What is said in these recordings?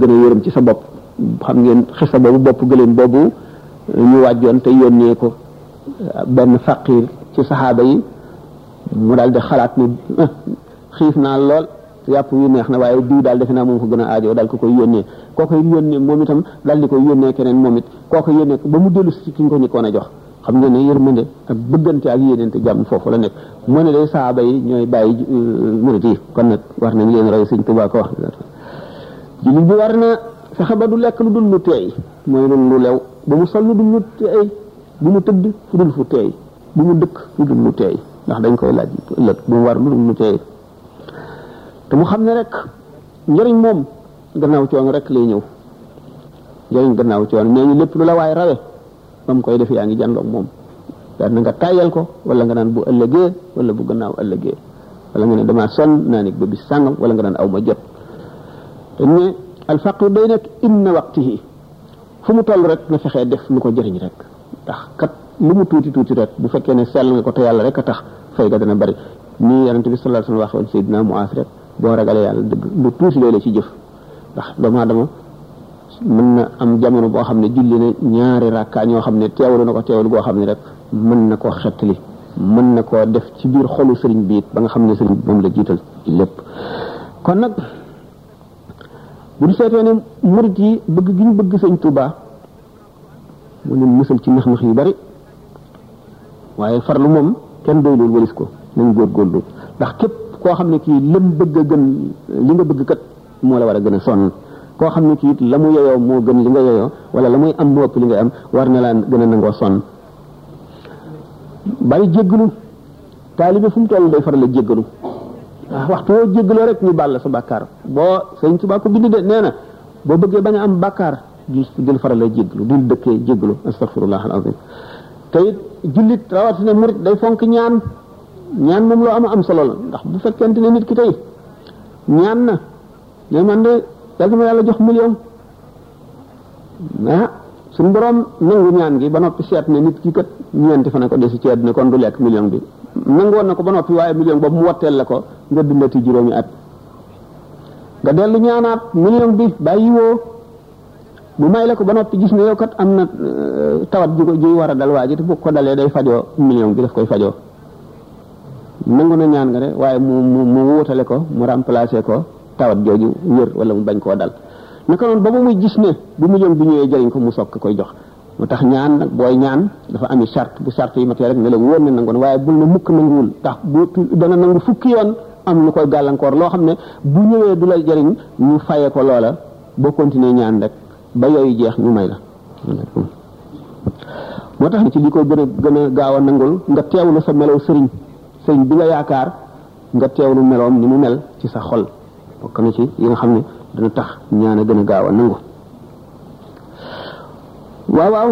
gën a yërëm ci sa bopp xam ngeen xisa boobu bopp gëléem boobu ñu wàjjoon te yónnee ko benn faqir ci saxaaba yi mu daal di xalaat ne xiif naa lool yàpp yu neex na waaye diw daal defe naa moom ko gën a aajoo daal ko koy yónnee koo koy yónnee moom itam daal di koy yónnee keneen moom it koo koy yónnee ba mu dellu si ci ki nga ko njëkkoon a jox xam nga ne yërmande ak bëggante ak yéenante jàmm foofu la nekk moo ne day saaba yi ñooy bàyyi murit yi kon nag war nañ leen roy sëñ Tuubaa ko wax jullit bi war na fexe ba du lekk lu dul lu teey mooy lu lu lew ba mu sol lu dul lu teey bu mu tëdd fu dul fu teey bu mu dëkk fu dul lu teey ndax dañ koy laaj ëllëg bu mu war lu dul lu teey te mu xam ne rek njëriñ moom gannaaw coon rek lay ñëw njëriñ gannaaw coon nee ñu lépp lu la waay rawe ba mu koy def yaa ngi jàndoog moom daal na nga tàyyal ko wala nga naan bu ëllëgee wala bu gannaaw ëllëgee wala nga ne damaa sonn naa nit ba bis sàngam wala nga naan aw ma jot dañ ne alfaqir day nekk inna waqtihi fu mu toll rek na fexee def lu ko jëriñ rek ndax kat lu mu tuuti tuuti rek bu fekkee ne sell nga ko te yàlla rek a tax fay ga dana bari nii yonente bi sallallahu alayhi wasallam waxoon Seydina Muaas rek boo ragalee yàlla dëgg lu tuuti lay la ci jëf ndax doomu aadama mën na am jamono boo xam ne julli na ñaari rakka ñoo xam ne teewlu na ko teewlu goo xam ne rek mën na koo xettali mën na koo def ci biir xolu sëriñ bi it ba nga xam ne sëriñ bi moom la jiital ci lépp kon nag bu ñu seetee ne murit yi bëgg gi ñu bëgg sëñ Tuubaa mu leen musal ci nax-nax yu bari waaye farlu moom kenn doy loolu walis ko nañ góorgóorlu ndax képp koo xam ne kii lëm bëgg a gën li nga bëgg kat moo la war a gën a sonn koo xam ne kii la mu yeyoo moo gën li nga yeyoo wala la muy am moo ëpp li nga am war na laa gën a nangoo sonn bari jéggalu taalibe fu mu toll day faral a jéggalu ah, waxtu woo jéggaloo rek ñu baal la sa bàkkaar boo sëñ Tuubaa ko bind de nee na boo bëggee bañ a am bàkkaar di dil faral lay jéggalu dil dëkkee jéggalu astaghfirullah al azim te it jullit rawatina murit day fonk ñaan ñaan moom loo am am solo la ndax bu fekkente ne nit ki tey ñaan na ne man de yàlla ma yàlla jox million ah suñu borom nangu ñaan gi ba noppi seet ne nit ki kat ñeenti fa ne ko desi ci àddina kon du lekk million bi nangoon na ko ba noppi waaye million boobu mu watteel la ko nga dundati juróomi at nga dellu ñaanaat million bi bàyyi woo bu may la ko ba noppi gis ne yow kat am na euh, tawat ju ko juy war a dal waa ji te bu ko dalee day fajoo million bi daf koy fajoo nangu na ñaan nga de waaye mu mu mu wutale ko mu remplacer ko tawat jooju wér wala mu bañ koo dal naka noonu ba mu muy gis ne bu million bi ñëwee jëriñ ko mu sokk koy jox moo tax ñaan nag booy ñaan dafa ami charte bu charte yi matee rek ne la wóor ne nangoon waaye bul na mukk nanguwul ndax bu dana nangu fukki yoon am lu koy gàllankoor loo xam ne bu ñëwee du la jëriñ ñu fayee ko loola boo continuer ñaan rek ba yooyu jeex ñu may la moo tax ci li koy gën a gën a gaaw a nangul nga teewlu sa melow sëriñ sëriñ bi nga yaakaar nga teewlu meloom ni mu mel ci sa xol bokk na ci yi nga xam ne dana tax ñaan a gën a gaaw a nangu waaw waaw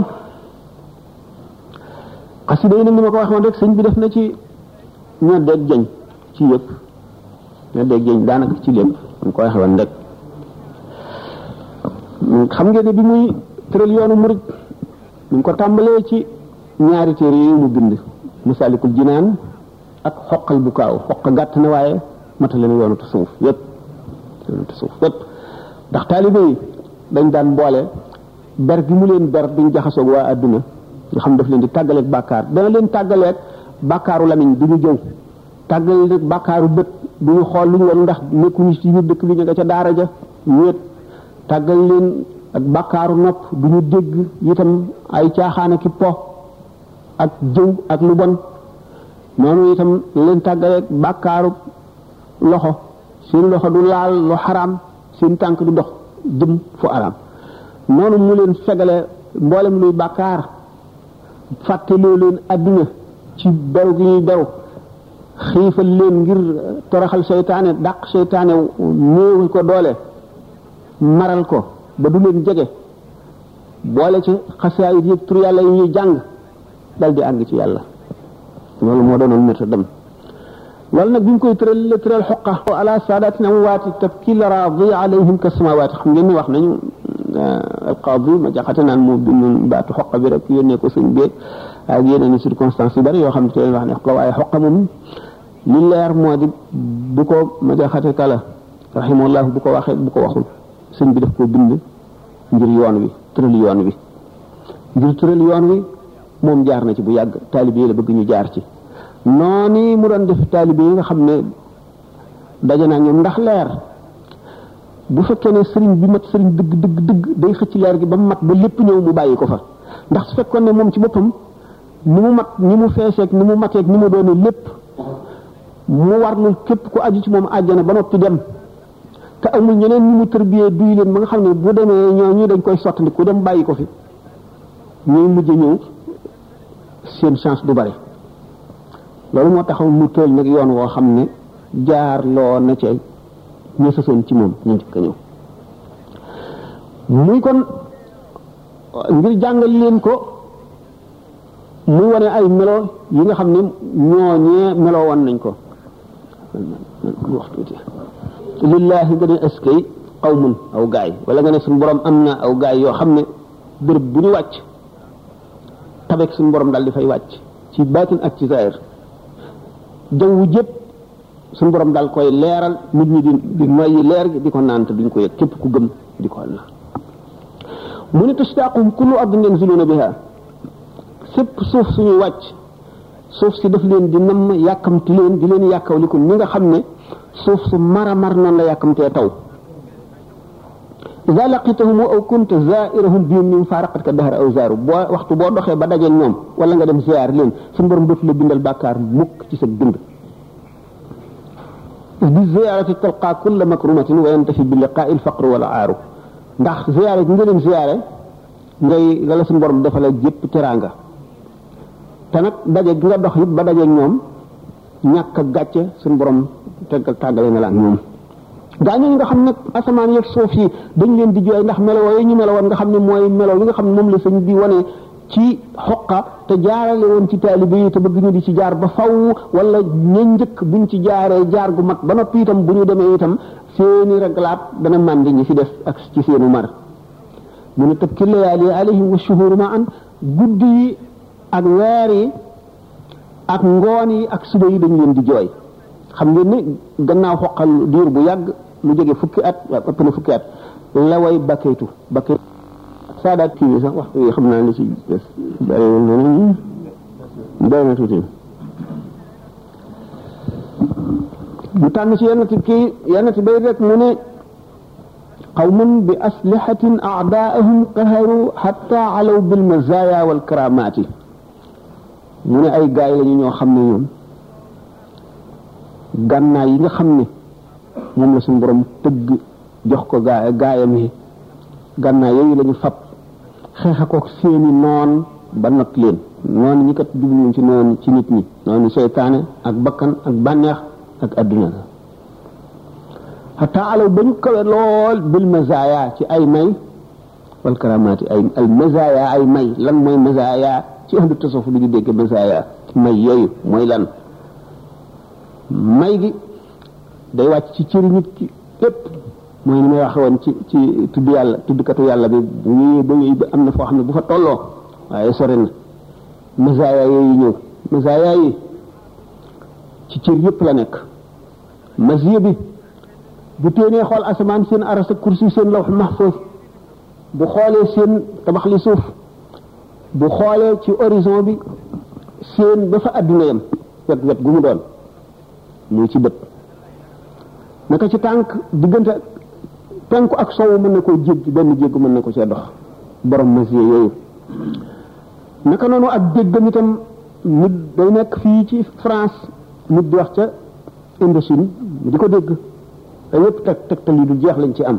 xasida yi nag ni ma ko waxoon rek sëñ bi def na ci ña dégg jañ ci yëpp ña dégg jañ daanaka ci lépp ñu ko waxoon rek xam ngeen ne bi muy tëral yoonu murit ñu ko tàmbalee ci ñaari téere yi mu bind Masaalikul Jinaan ak xoqal bu kaaw xoq gàtt na waaye matale na yoonu tasawuf yépp yoonu tasawuf yépp ndax taalibe yi dañ daan boole ber gi mu leen ber duñ jaxasoog waa àdduna nga xam daf leen di tàggaleeg bàkkaar dana leen tàggaleeg bàkkaaru lamiñ du ñu jëw tàggaleeg bàkkaaru bët du ñu xool lu ñu war ndax nekkuñu ci biir dëkk bi ñu nga ca daara ja ñéet tàggal leen ak bàkkaaru nopp du ñu dégg itam ay caaxaan ak i po ak jëw ak lu bon noonu itam leen tàggaleeg bàkkaaru loxo seen loxo du laal lu xaraam seen tànk du dox jëm fu araam noonu mu leen fegale mboolem luy bàkkaar fàtteloo leen àdduna ci beru gi ñuy beru xiifal leen ngir toroxal seytaane dàq seytaane néewal ko doole maral ko ba du leen jege boole ci xasaayit yi tur yàlla yi ñuy jàng dal di àgg ci yàlla loolu moo doonoon méta dem loolu nag bi ñu koy tëral la tëral xoqa ala saadatin amwaati tabki la raadi alayhim ka samawaati xam ngeen ni wax nañu alqaadi ma jaxate naan moo bindoon baatu xoqa bi rek yónnee ko sëñ beeg ak yeneen i circonstances yu bari yoo xam ne te leen wax ne xoqa waaye xoqa moom li leer moo di bu ko ma jaxate kala rahimahullah bu ko waxee bu ko waxul sëñ bi daf koo bind ngir yoon wi tëral yoon wi ngir tëral yoon wi moom jaar na ci bu yàgg taalibe yi la bëgg ñu jaar ci noonu mu doon def taalibe yi nga xam ne daje naa ñoom ndax leer bu fekkee ne sëriñ bi mat sëriñ dëgg dëgg dëgg day xëcc leer gi ba mu mat ba lépp ñëw mu bàyyi ko fa ndax su fekkoon ne moom ci boppam ni mu mat ni mu feeseeg ni mu mateeg ni mu doone lépp mu warlul képp ku aju ci moom àjjana ba noppi dem te amul ñeneen ñu mu tërbiyee duy leen ba nga xam ne bu demee ñoo ñu dañ koy sottandi ku dem bàyyi ko fi ñuy mujj ñëw seen chance du bari loolu moo taxaw mu tëj nag yoon woo xam ne jaar loo na ca ña sësoon ci moom ñu njëkk a ñëw muy kon ngir jàngal leen ko muy wane ay melo yi nga xam ne ñooñee melo woon nañ ko lillaahi nga ne askay qawmun aw gaay wala nga ne suñu borom am na aw gaay yoo xam ne béréb bu ñu wàcc tabeek suñu borom daal di fay wàcc ci baatin ak ci zaahir jaww jëpp suñu borom daal koy leeral nit ñi di di noyyi leer gi di ko naan te duñ ko yëg képp ku gëm di ko naan mu ne tashtaaqum kullu ardin yanziluuna biha sépp suuf suñuy wàcc suuf si daf leen di namm yàkkamti leen di leen yàkkawliku ni nga xam ne suuf su mara mar noonu la yàkkamtee taw ida laqitahum aw kunta zairahum bihim min faaraqat ka dahra aw zaaru boo waxtu boo doxee ba dajeeg ñoom wala nga dem ziar leen suñu borom dootu la bindal bàkkaar mukk ci sa dund bi ziarati talqa kulla makrumatin wa yantafi bi liqaai lfaqru wal aaru ndax ziare gi nga leen ziare ngay la la suñu borom defale jëpp teraanga te nag daje gi nga dox it ba daje ñoom ñàkk a gàcce suñu borom teggal tàggale na la ak ñoom gaa ñooñu nga xam nag asamaan yeeg suuf yi dañ leen di jooy ndax melo yooyu ñu melo woon nga xam ne mooy melo li nga xam ne moom la sëñ bi wane ci xoqa te jaarale woon ci taalibe yi te bëgg ñu di ci jaar ba faw wala ña njëkk buñ ci jaaree jaar gu mag ba noppi itam bu ñu demee itam seeni raglaat dana màndi ñi fi des ak ci seenu mar mu ne tabki layaali alayhim wa shuhuru ma an guddi yi ak weer yi ak ngoon yi ak suba yi dañ leen di jooy xam ngeen ne gannaaw xoqal diir bu yàgg lu jege fukki at waaw ëpp na fukki at la way bakkaytu bakkaytu saadaat kii bi sax waxtu yi xam naa li ci des bàyyiwul noonu doy na tuuti mu tànn ci yenn kii yenn bay rek mu ne qawmun bi aslihatin a'daa'ahum qaharu hatta alaw bil mazaaya wal karaamaati mu ne ay gaay lañu ñoo xam ne ñoom gànnaay yi nga xam ne moom la suñu borom tëgg jox ko gaa gaayam yi gànnaay yooyu lañu fab xeexa ko seeni noon ba not leen noon ñi kat jubluñ ci noon ci nit ñi noonu seytaane ak bakkan ak bànneex ak adduna la xataa alaw ba ñu kawe lool bil mazaya ci ay may wal karamaati ay al mazaya ay may lan mooy mazaya ci ahlu tasawuf lu ñu dégg mazaya may yooyu mooy lan may gi day wàcc ci cëri nit ki lépp mooy ni may waxe woon ci ci tudd yàlla tuddkatu yàlla bi bu wéyee ba wéy ba am na foo xam ne bu fa tolloo waaye sore na mazaya yooyu ñëw mazaya yi ci cër yëpp la nekk masiya bi bu téenee xool asamaan seen aras ak kursi seen lawx mahfuz bu xoolee seen tabax li suuf bu xoolee ci horizon bi seen ba fa adduna yam wet wet gu mu doon muy ci bët naka ci tànk diggante penku ak sowu mën na koo jéggi benn jéggi mën na ko cee dox borom masiya yooyu naka noonu ak déggam itam nit day nekk fii ci France nit di wax ca Indochine di ko dégg te yëpp teg tegtal yi du jeex lañ ci am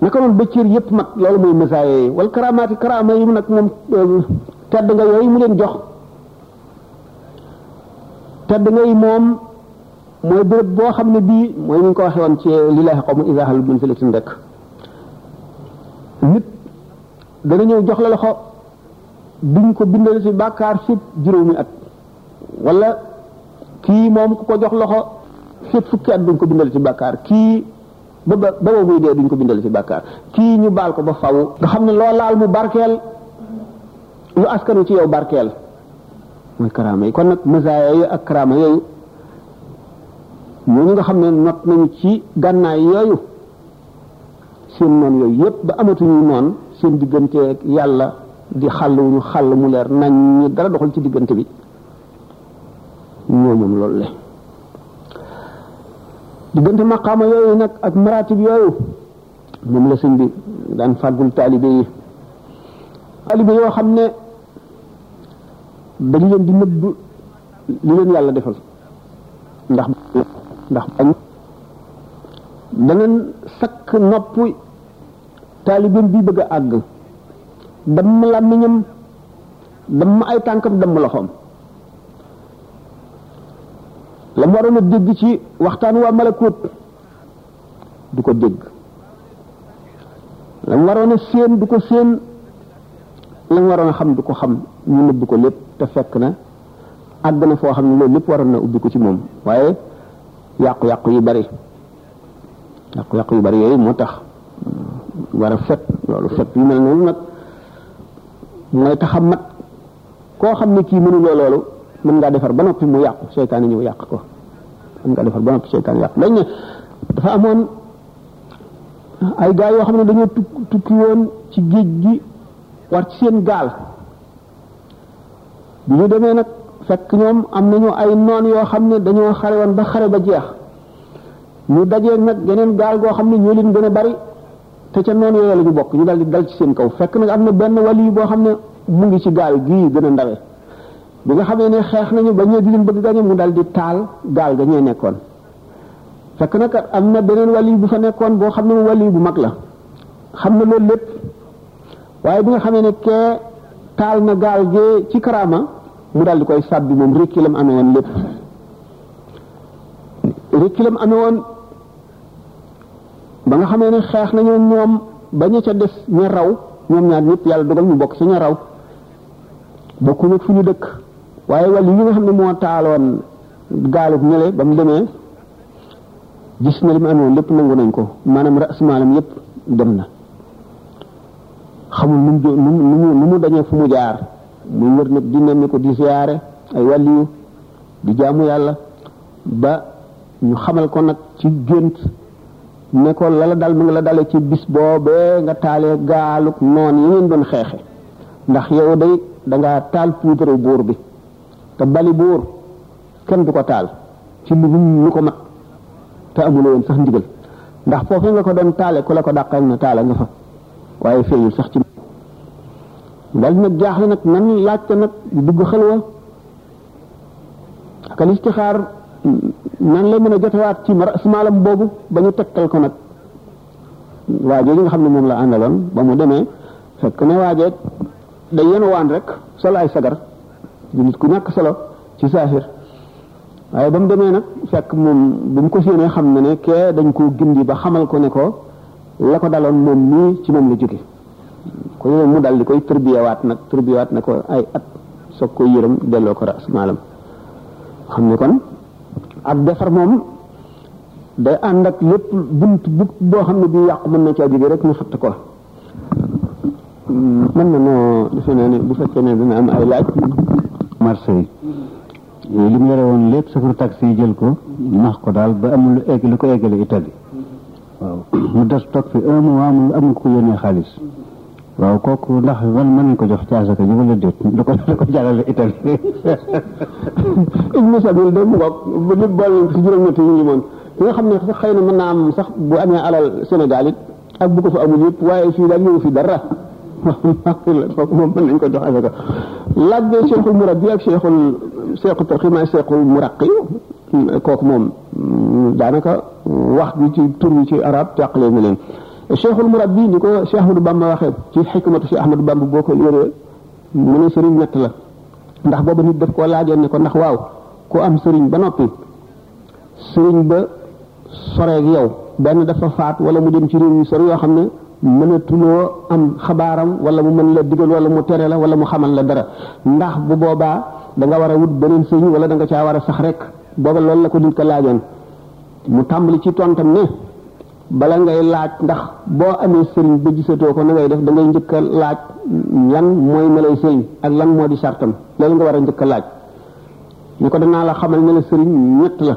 naka noonu ba cër yëpp mat loolu mooy masaaya yooyu wala karaamaati karaama yi mu nag moom tedd nga yooyu mu leen jox tedd nga yi moom mooy béréb boo xam ne bii mooy ni ñu ko waxee woon ci li lay xaw ma isa xalu dun filatin rek nit dana ñëw jox la loxo duñ ko bindal ci bàkkaar fi juróomi at wala kii moom ku ko jox loxo fépp fukki at duñ ko bindal ci bàkkaar kii ba ba ba muy dee duñ ko bindal ci bàkkaar kii ñu baal ko ba faw nga xam ne loo laal mu barkeel lu askanu ci yow barkeel mooy karaama yi kon nag masaaya yooyu ak karaama yooyu ñooñu nga xam ne not nañu ci gànnaay yooyu seen noon yooyu yépp ba amatuñu noon seen diggante ak yàlla di xàll wu ñu xàll mu leer nañ ñi dara doxul ci diggante bi ñoo moom loolu le diggante maqaama yooyu nag ak maratib yooyu moom la sëñ bi daan fàggul taalibe yi taalibe yoo xam ne dañ leen di nëbb li leen yàlla defal ndax ndax bañ danañ sakk nopp taalibeem bi bëgg a àgg damm làmmiñam damm ay tànkam damm loxoom la mu waroon a dégg ci waxtaan waa malakoot du ko dégg la mu waroon a séen du ko séen la mu waroon a xam du ko xam ñu nëbb ko lépp te fekk na àgg na foo xam ne loolu lépp waroon na ubbi ko ci moom waaye yàqu-yàqu yu bari yàqu-yàqu yu bari yooyu moo tax war a fet loolu fet yu mel noonu nag mooy tax a mat koo xam ne kii mënuloo loolu mën ngaa defar ba noppi mu yàqu seytaane ñëw yàq ko mën ngaa defar ba noppi seytaane yàq dañ ne dafa amoon ay gaay yoo xam ne dañoo tukk tukki woon ci géej gi war ci seen gaal bi ñu demee nag fekk ñoom am nañu ay noon yoo xam ne dañoo xare woon ba xare ba jeex ñu dajee nag geneen gaal goo xam ne ñoo leen gën a bari te ca noonu yooyu la ñu bokk ñu daal di dal ci seen kaw fekk nag am na benn wàll yi boo xam ne mu ngi ci gaal gii gën a ndawe bi nga xamee ne xeex nañu ba ñee di leen bëgg gañe mu daal di taal gaal ga ñee nekkoon fekk nag am na beneen wàll yi bu fa nekkoon boo xam ne mu wàll yi bu mag la xam na loolu lépp waaye bi nga xamee ne kee taal na gaal gee ci karaama mu daal di koy sàbbi moom rékki lam amee woon lépp rékki lam amee woon ba nga xamee ne xeex nañoo ñoom ba ña ca des ña raw ñoom ñaar ñëpp yàlla dogal ñu bokk ci ña raw bokku nag fu ñu dëkk waaye wàllu yi nga xam ne moo taaloon gaalub ñële ba mu demee gis na li mu amoon lépp nangu nañ ko maanaam rasmaalam yépp dem na xamul nu mu nu mu nu mu dañee fu mu jaar muy wër nag di nemmi ko di siyaare ay wàlliyu di jaamu yàlla ba ñu xamal ko nag ci gént ne ko lala dal mu ngi la dale ci bis boobee nga taalee gaaluk noon yi ngeen doon xeexe ndax yow day dangaa taal puudaru buur bi te bali buur kenn du ko taal ci lu lu ko mat te amuloo woon sax ndigal ndax foofu nga ko doon taale ku la ko dàqal na taala nga fa waaye feeñul sax ci dal nag jaaxle nag nan laajte nag dugg xalwa ak al istixaar nan lay mën a jotewaat ci mar asmaalam boobu ba ñu tegtal ko nag waa jooju nga xam ne moom la àndaloon ba mu demee fekk ne waajeet da yenu waan rek solo ay sagar di nit ku ñàkk solo ci saahir waaye ba mu demee nag fekk moom bu mu ko séenee xam na ne kee dañ koo gindi ba xamal ko ne ko la ko daloon moom mii ci moom la jóge ko ñëw mu dal di koy tërbiyawaat nag tërbiyawaat na ko ay at soog koy yërëm delloo ko ras maalam xam ne kon ak defar moom day ànd ak lépp bunt bu boo xam ne bii yàqu mën na caa jóge rek ñu fatt ko mën na noo defe naa ne bu fekkee ne dina am ay laaj Marseille li mu yore woon lépp safar taxi yi jël ko nax ko daal ba amul lu egg lu ko eggale Italie waaw mu des toog fi un mois mu amul ko yónnee xaalis waaw kooku ndax man mën nañ ko jox ci asaka ji wala déet da ko da ko jàllale itam ibnu sabil de mu ngoog bu nit boole ci juróom-ñetti ñu limoon ki nga xam ne sax xëy na mën naa am sax bu amee alal Sénégal it ak bu ko fa amul yëpp waaye fii daal ñëw fi dara kooku moom mën nañ ko jox asaka laaj de cheikhul murabbi ak cheikhul cheikhul tarxi maay cheikhul muraqi kooku moom daanaka wax bi ci tur bi ci arab teqalee na leen cheikhul murabbi ni ko cheikh ahmadou bamba waxee ci xikmatu cheikh ahmadou bamba boo ko yéree mu ne sëriñ ñett la ndax booba nit daf koo laajoon ne ko ndax waaw ku am sëriñ ba noppi sëriñ ba soreeg yow benn dafa faat wala mu dem ci réew yu sori yoo xam ne mënatuloo am xabaaram wala mu mën la digal wala mu tere la wala mu xamal la dara ndax bu boobaa da nga war a wut beneen sëñ wala da nga caa war a sax rek booba loolu la ko nit ka laajoon mu tàmbali ci tontam ne bala ngay laaj ndax boo amee sëriñ ba gisatoo ko na ngay def da ngay njëkk a laaj lan mooy melay sëriñ ak lan moo di sartam loolu nga war a njëkk a laaj ñu ko danaa la xamal ne la sëriñ ñett la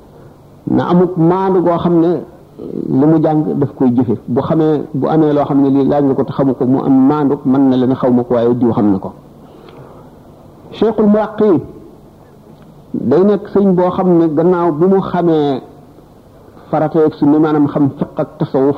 na amuk maandu goo xam ne li mu jàng daf koy jëfe bu xamee bu amee loo xam ne lii laaj nga ko te xamu ko mu am maandu mën na leen xaw ma ko waaye diw xam na ko cheikhul muraqi day nekk sëñ boo xam ne gannaaw bi mu xamee farata ak sunna maanaam xam fiq ak tasawuf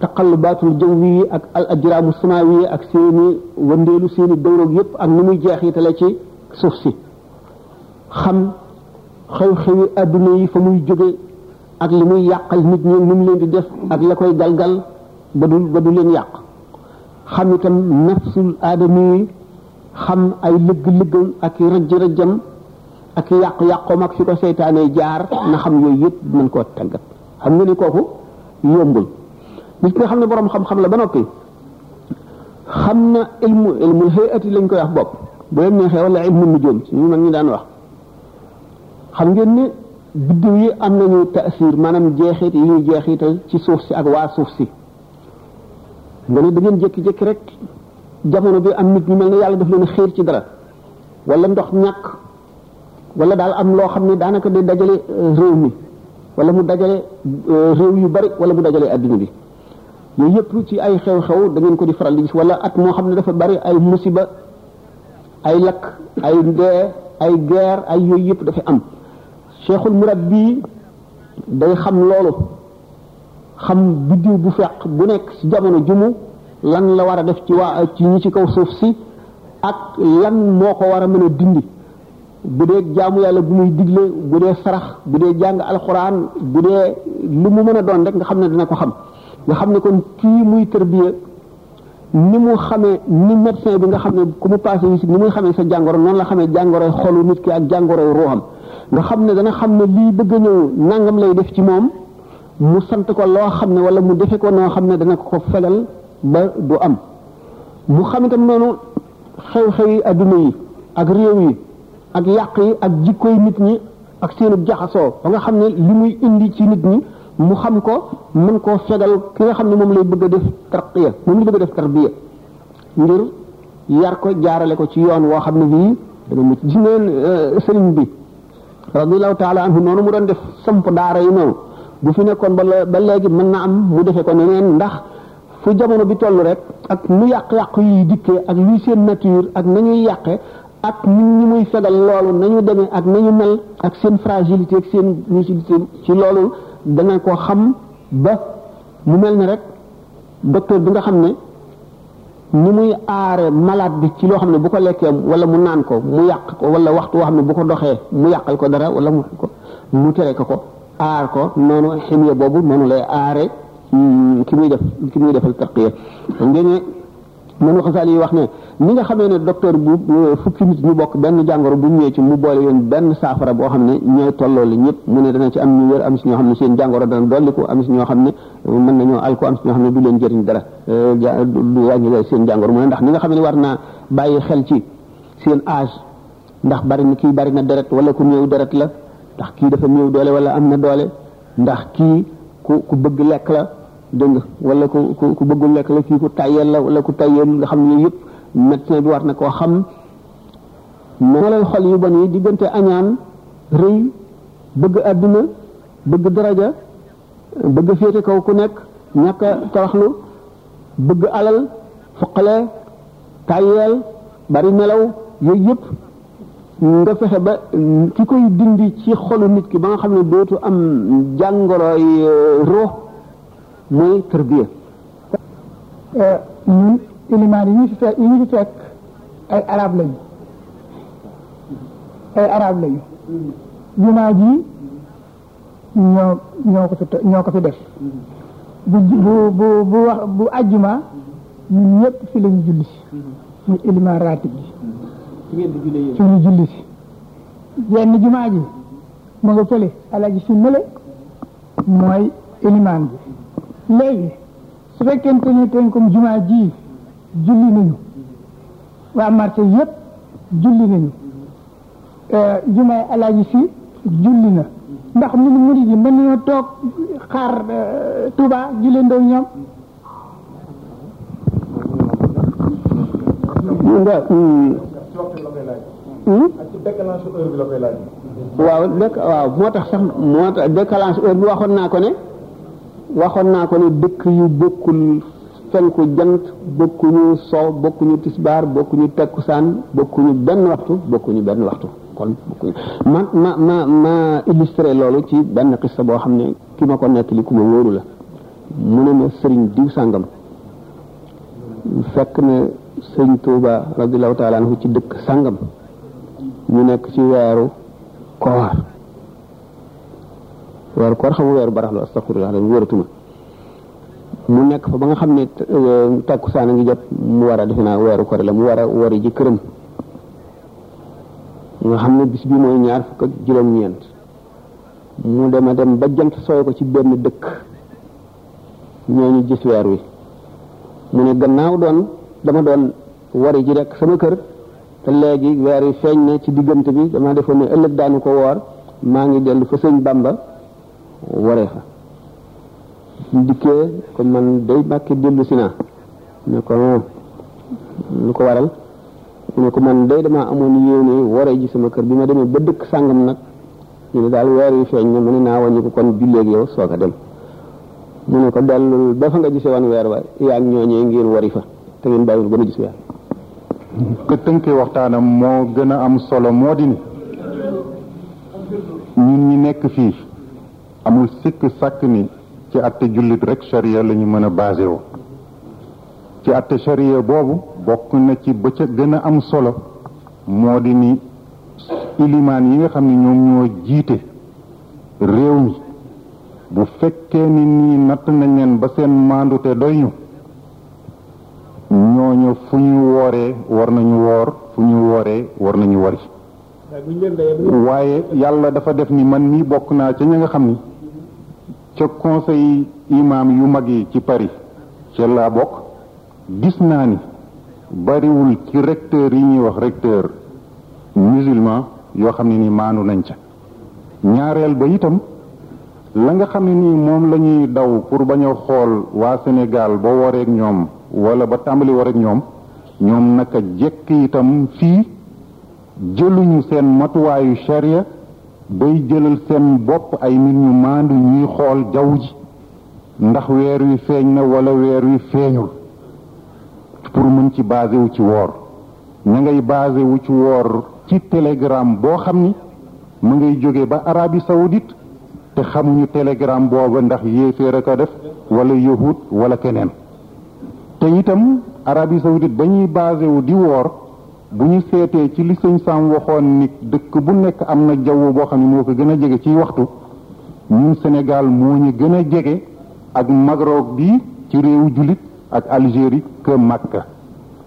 taqallubaatul jawwi yi ak al ajraamu samaawi yi ak seeni wëndeelu seeni dawroog yépp ak ni muy jeexitale ci suuf si xam xew-xewi àdduna yi fa muy jóge ak li muy yàqal nit ñi ni mu leen di def ak la koy galgal ba du ba du leen yàq xam itam nafsul aadami yi xam ay lëgg-lëggam ak i rëjj-rëjjam ak i yàqu-yàqoom ak fi ko seytaane jaar na xam yooyu yëpp mën koo tàggat xam nga ni kooku yombul nit ki nga xam ne borom xam-xam la ba noppi xam na ilmu ilmul hayati lañ koy wax bopp bu leen neexee wala ilmu nujum ci ñu mag ñi daan wax xam ngeen ne biddiw yi am nañu taasir maanaam jeexit yi ñuy jeexital ci suuf si ak waa suuf si nga ne da ngeen jékki-jékki rek jamono bi am nit ñu mel ne yàlla daf leen xiir ci dara wala ndox ñàkk wala daal am loo xam ne daanaka day dajale réew mi wala mu dajale réew yu bari wala mu dajale adduna bi yooyu yëpp ci ay xew-xew da ngeen ko di faral di gis wala at moo xam ne dafa bari ay musiba ay lakk ay ndee ay guerre ay yooyu yëpp dafay am cheikhul murabbi day xam loolu xam biddiw bu fekk bu nekk ci jamono jumu lan la war a def ci waa ci ñi ci kaw suuf si ak lan moo ko war a mën a dindi bu dee jaamu yàlla bu muy digle bu dee sarax bu dee jàng alxuraan bu dee lu mu mën a doon rek nga xam ne dina ko xam nga xam ne kon kii muy tërbiya ni mu xamee ni médecin bi nga xam ne ku mu passé visite ni muy xamee sa jàngoro noonu la xamee jàngoroy xolu nit ki ak jàngoroy ruuxam nga xam ne dana xam ne lii bëgg a ñëw nangam lay def ci moom mu sant ko loo xam ne wala mu defe ko noo xam ne dana ko fegal ba du am mu xam itam noonu xew-xew yi adduna yi ak réew yi ak yàq yi ak jikkoy nit ñi ak seenu jaxasoo ba nga xam ne li muy indi ci nit ñi mu xam ko mën koo fegal ki nga xam ne moom lay bëgg a def tarqiya moom lay bëgg a def tarbiya ngir yar ko jaarale ko ci yoon woo xam ne bii dana mucc gis ngeen sëriñ bi radiallahu taala anhu noonu mu doon def samp daara yi noonu bu fi nekkoon ba ba léegi mën na am mu defee ko neneen ndax fu jamono bi toll rek ak lu yàq-yàq yi dikkee ak luy seen nature ak nañuy yàqe ak nit ñi muy fegal loolu nañu demee ak nañu mel ak seen fragilité ak seen lucidité ci loolu dana ko xam ba mu mel ni rek docteur bi nga xam ne ni muy aare malade bi ci loo xam ne bu ko lekkee wala mu naan ko mu yàq ko wala waxtu woo xam ne bu ko doxee mu yàqal ko dara wala mu ko mu tere ko ko aar ko noonu ximiya boobu noonu lay aare ki muy def ki muy defal tarqiya ngeen ne man waxasaal yi wax ne ni nga xamee ne docteur bu fukki nit ñu bokk benn jàngoro bu ñëwee ci mu boole yoon benn saafara boo xam ne ñooy tolloo li ñëpp mu ne dana ci am ñu wér am si ñoo xam ne seen jàngoro dana dolliku am si ñoo xam ne mën nañoo alko am si ñoo xam ne du leen jëriñ dara du wàññi seen jàngoro mu ne ndax ni nga xam ne war naa bàyyi xel ci seen âge ndax bari na kii bari na deret wala ku néew deret la ndax kii dafa néew doole wala am na doole ndax kii ku ku bëgg lekk la dégg nga wala ku ku ku bëggul lekk la kii ku tàyyeel la wala ku tàyyeel nga xam ne yooyu yëpp médecin bi war na koo xam melal xol yu bon yi diggante añaan rëy bëgg àdduna bëgg daraja bëgg a féete kaw ku nekk ñàkk a toroxlu bëgg alal fuqale tàyyeel bari nelaw yooyu yëpp nga fexe ba ki koy dindi ci xolu nit ki ba nga xam ne dootu am jàngoroy ruux mooy tërbiya ñun ilimaan yi ñu fi fekk yi ñu fi fekk ay arab lañu ay arab lañu jumaa ji ñoo ñoo ko fi to- ñoo ko fi def bu bu bu bu wax bu ajjuma ñun ñëpp fi la ñu julli si muy élément ratib bi ci ngeen di jullee yéen fi ñu julli si yenn jumaa ji mu nga fële alaji si mële mooy élimaan bi léegi su fekkente ne ten comme jumaa ji julli nañu waa marché yëpp julli nañu jumaay alaaji si julli na ndax mu ni murid yi mën nañoo toog xaar Touba julli ndoo ñoom waaw dëkk waaw moo tax sax moo tax décalage heure bi waxoon naa ko ne waxoon naa ko ne dëkk yu bokkul fenku jant bokkuñu so bokkuñu tisbaar bokkuñu takkusaan bokkuñu benn waxtu bokkuñu benn waxtu kon bokkuñu ma ma ma ma illustré loolu ci benn xista boo xam ne ki ma ko nettali ku ma wóoru la mu ne ma sëriñ diw sàngam fekk na sëriñ Tuuba radiallahu taala anhu ci dëkk sàngam ñu nekk ci weeru koor weeru koor xamu weeru barax la astaxfirullah dañ wóoratuma mu nekk fa ba nga xam ne tàkkusaan a ngi jot mu war a defe naa weeru kori la mu war a wari ji këram nga xam ne bis bi mooy ñaar fukk ak juróom-ñeent mu dema dem ba jant sooy ko ci benn dëkk ñooñu gis weer wi mu ne gannaaw doon dama doon wari ji rek sama kër te léegi weer wi feeñ na ci diggante bi dama defoon ne ëllëg daanu ko woor maa ngi dellu fa sëñ Bamba waree fa mu dikkee ko man day bàkke dellu si naa ne ko lu ko waral mu ne ko man day damaa amoon yéene waree ji sama kër bi ma demee ba dëkk sàngam nag ñu ne daal weer yu feeñ na mu ne naa wàññi ko kon julleeg yow soog a dem mu ne ko dellul ba fa nga gisee woon weer wa yaa ngi ñooñee ngeen wari fa te ngeen bàyyiwul ba ma gis weer ko tënkee waxtaanam moo gën a am solo moo di ni ñun ñi nekk fii amul sikk sàkk ni ci àtte jullit rek charia la ñu mën a basé woo ci àtte charia boobu bokk na ci ba ca gën a am solo moo di ni ilimaan yi nga xam ne ñoom ñoo jiite réew mi bu fekkee ni nii natt nañ leen ba seen maandute doy ñu ñooñu fu ñu wooree war nañu woor fu ñu wooree war nañu wari waaye yàlla dafa def ni man mii bokk naa ca ña nga xam ni ca conseil imam yu mag yi ci Paris ca laa bokk gis naa ni bariwul ci recteur yi ñuy wax recteur musulman yoo xam ne ni maandu nañ ca ñaareel ba itam la nga xam ne nii moom la ñuy daw pour bañ a xool waa Sénégal ba wareeg ñoom wala ba tàmbali wareeg ñoom ñoom naka jekk itam fii jëluñu seen matuwaayu charia bay jëlal seen bopp ay nit ñu maandu ñuy xool jaww ji ndax weer wi feeñ na wala weer wi feeñul pour mën ci basé wu ci woor ña ngay basé wu ci woor ci télégramme boo xam ni mu ngay jóge ba Arabie Saoudite te xamuñu télégramme booba ndax yéeféer a ko def wala yahut wala keneen te itam Arabie Saoudite ba ñuy basé wu di woor bu ñu seetee ci li sëñ Sam waxoon ni dëkk bu nekk am na jaww boo xam ne moo ko gën a jege ciy waxtu ñun Sénégal moo ñu gën a jege ak Maroc bi ci réewu jullit ak Algérie que Makka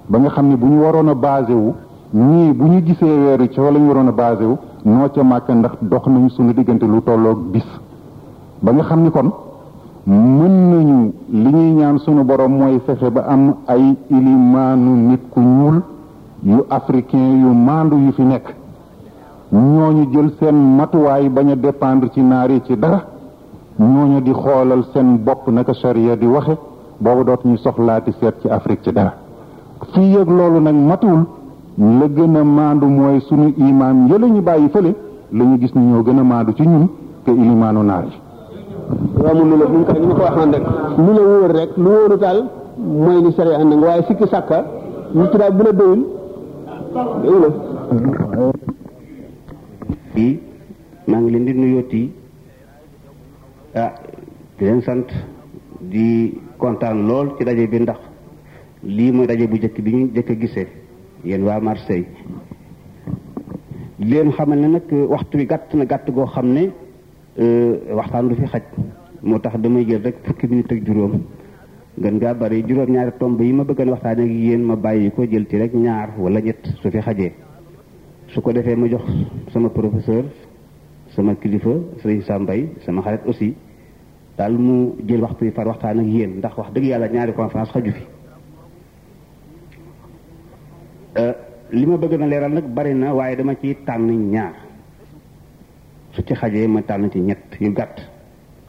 ba nga xam ne bu ñu waroon a basé wu ñii bu ñu gisee weer wi ci fa la ñu waroon a basé wu noo ca Makka ndax dox nañu suñu diggante lu tolloog bis ba nga xam ni kon mën nañu li ñuy ñaan sunu borom mooy fexe ba am ay ilimaanu nit ku ñuul yu africain yu maandu yu fi nekk ñooñu jël seen matuwaay bañ a dépendre ci naar yi ci dara ñooñu di xoolal seen bopp naka charia di waxe boobu dootuñu soxlaati seet ci Afrique ci dara fii yëg loolu nag matuwul la gën a maandu mooy sunu imaam yële ñu bàyyi fële la ñu gis ni ñoo gën a maandu ci ñun te ilimaanu naar yi waaw mun na la mun ko ñu ko waxaan rek lu la wóor rek lu wóoru taal mooy ni sare ànd nga waaye sikki sàkka lu ci daal bu la doyul dégg la bi maa ngi leen di nuyooti ah di leen sant di kontaan lool ci daje bi ndax lii mooy daje bu njëkk bi ñu njëkk a gisee yéen waa Marseille leen xamal ne nag waxtu wi gàtt na gàtt goo xam ne waxtaan du fi xaj moo tax damay jël rek fukki minute ak juróom gën ngaa bari juróom-ñaari tomb yi ma bëggoon waxtaan ak yéen ma bàyyi ko jël ci rek ñaar wala ñett su fi xajee su ko defee ma jox sama professeur sama kilifa sëriñ Sam Mbaye sama xarit aussi daal mu jël waxtu yi far waxtaan ak yéen ndax wax dëgg yàlla ñaari conférence xaju fi li ma bëgg na leeral nag bari na waaye dama ci tànn ñaar su ci xajee ma tànn ci ñett yu gàtt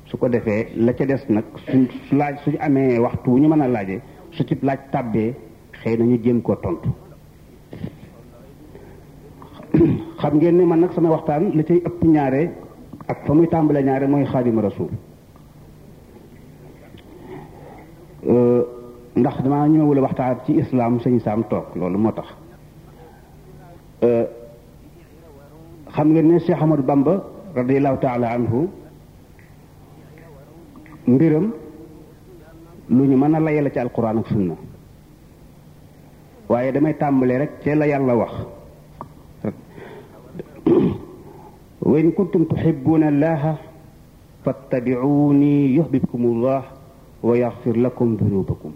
su ko defee la ca des nag su su laaj suñu amee waxtu wu ñu mën a laajee su ci laaj tàbbee xëy na ñu jéem koo tontu xam ngeen ni man nag sama waxtaan li cay ëpp ñaare ak fa muy tàmbalee ñaare mooy xaadima rasul ndax damaa ñëwul a waxtaan ci islaam sëñ saam toog loolu moo tax xam ngeen ne Cheikh Ahmadou Bamba radiallahu taala anhu mbiram lu ñu mën a layal ci alquran ak sunna waaye damay tàmbale rek ci la yàlla wax wa in kuntum tuhibbuna allaha fattabi'uni yuhbibkum allah wa yaxfir lakum dunubakum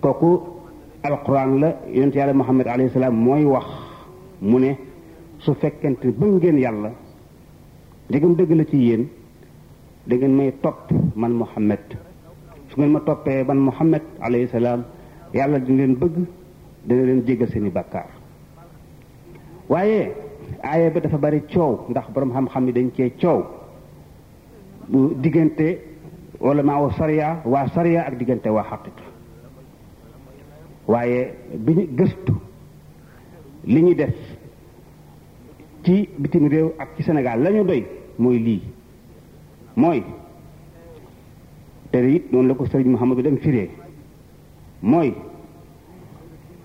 kooku alquran la yonent yàlla muhammad alayhi salaam mooy wax mu ne su fekkente ba ngeen yàlla ndegam dëgg la ci yéen da ngeen may topp man Muhammad su ngeen ma toppee man Muhammad alayhi salaam yàlla dina leen bëgg dina leen jéggal seeni bàkkaar waaye aaya bi dafa bari coow ndax borom xam-xam yi dañ cee coow bu diggante wala maa wa sariya waa sariya ak diggante waa xaqiqa waaye bi ñu gëstu li ñu def ci bitim réew ak ci Sénégal la ñu doy mooy lii mooy te it noonu la ko sëriñ Mouhamadou dem firee mooy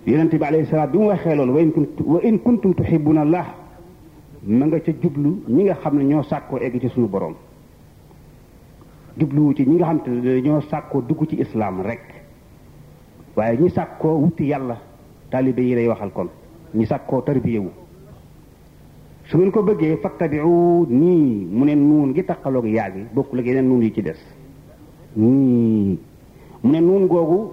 yonente bi alayhi salaam bi mu waxee loolu wa in kuntum wa in kuntum tuhibbuna allah ma nga ca jublu ñi nga xam ne ñoo sàkkoo egg ci suñu borom jubluwu ci ñi nga xam te ne dañoo sàkkoo dugg ci islaam rek waaye ñi sàkkoo wuti yàlla taalibe yi lay waxal kon ñi sàkkoo tarbiyewu su ngeen ko bëggee fattabiu nii mu ne nuun gi taqaloog yaa gi bokkul ak yeneen nuun yi ci des nii mu ne nuun googu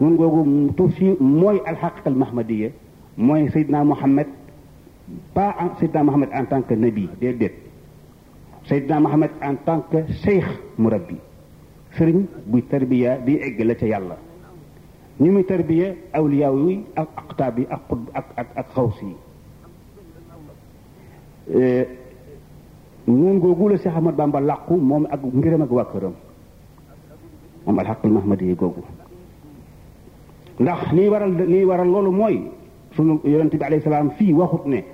nuun googu tuuf si mooy alxaqiqal mahmadiya mooy Seydina Mohamed pas Seydina Mohamed en tant que nabi déedéet Seydina Mohamed en tant que cheikh murabbi sëriñ buy tarbiya di egg la ca yàlla ñu muy tarbiya awliyaaw yi ak aqtaab yi ak xutb ak ak ak xaws yi noonu googu la Cheikh Ahmad Bamba làqu moom ak mbiram ak waa këram moom alxaqul mahmadi yi googu ndax liy waral liy waral loolu mooy sunu yonente bi alayhi salaam fii waxut ne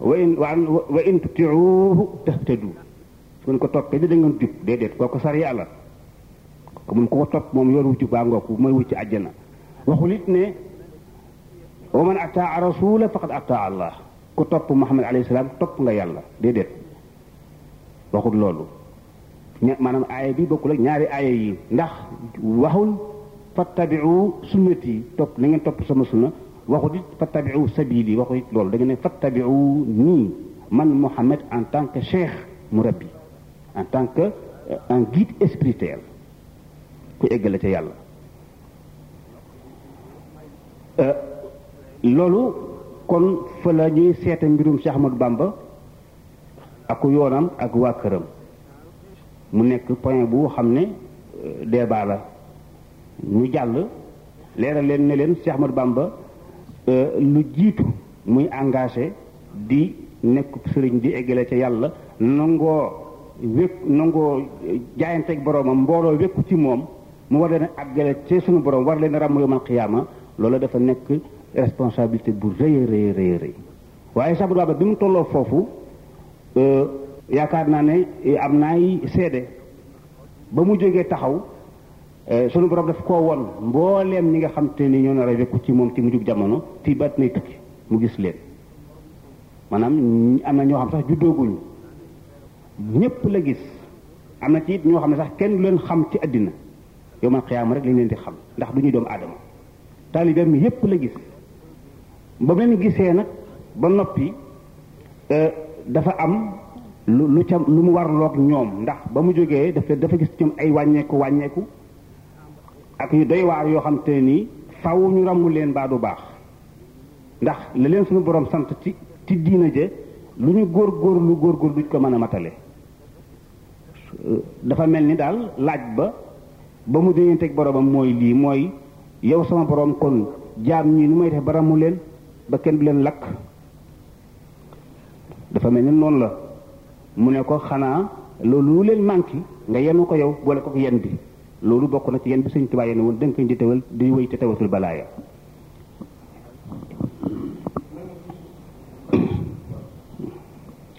wa in wa in tutiuhu tahtadu su ngeen ko toppee da ngeen jub déedéet kooku sar yàlla ko mun ku ko topp moom yoon wu jub baa ngoog mooy wucc àjjana waxul it ne wa man ataa rasula faqad ataa allah ku topp Muhammad alayhi salaam topp nga yàlla déedéet waxut loolu ña maanaam aaya bi bokkul ak ñaari aaya yi ndax waxul fattabiu sunnati topp na ngeen topp sama sunna waxut it fattabiu sabili waxut it loolu da ngeen ne fattabiu nii man Mouhamed en tant que cheikh murabbi en tant que un guide spirituel ku eggale ca yàlla loolu kon fa la ñuy seete mbirum Cheikh Ahmadou Bamba aku yoonam ak waa këram mu nekk point bu xam ne euh, débat la ñu jàll leeral leen ne leen Cheikh Ahmadou Bamba euh, lu jiitu muy engagé di nekk sëriñ di eggale ca yàlla nangoo wékk nangoo jaayanteeg boroomam mbooloo wékku ci moom mu war leen àggale ci suñu borom war leen ràmm yomal xiyaama loola dafa nekk responsabilité bu rëy a rëy rëy waaye Cheikh Ahmadou Bamba bi mu tolloo foofu yaakaar naa ne am naay seede ba mu jógee taxaw sunu borom daf koo won mbooleem ñi nga xam te ni ñoo nar a wekku ci moom ci mujjug jamono fii ba nay tukki mu gis leen maanaam am na ñoo xam sax juddooguñu ñépp la gis am na ci it ñoo xam ne sax kenn du leen xam ci àddina yow man xiyaama rek lañ leen di xam ndax du ñuy doomu aadama taalibeem yépp la gis ba mu leen gisee nag ba noppi dafa am lu lu ca lu mu warloog ñoom ndax ba mu jógee dafa dafa gis ñoom ay wàññeeku wàññeeku ak yu doy waar yoo xam te nii faw ñu ràmmu leen baa du baax ndax la leen suñu borom sant ci ci diina je lu ñu góor góor lu góor góor duñ ko mën a matale dafa mel ni daal laaj ba ba mu déyanteeg boromam mooy lii mooy yow sama borom kon jaam ñi nu may def ba ramu leen ba kenn du leen lakk dafa mel ni noonu la mu ne ko xanaa loolu lu leen manqué nga yenu ko yow boole ko yen bi loolu bokk na ci yen bi sëñ Tuubaa yenu woon dënk di tewal di wéy te tewatul balaaya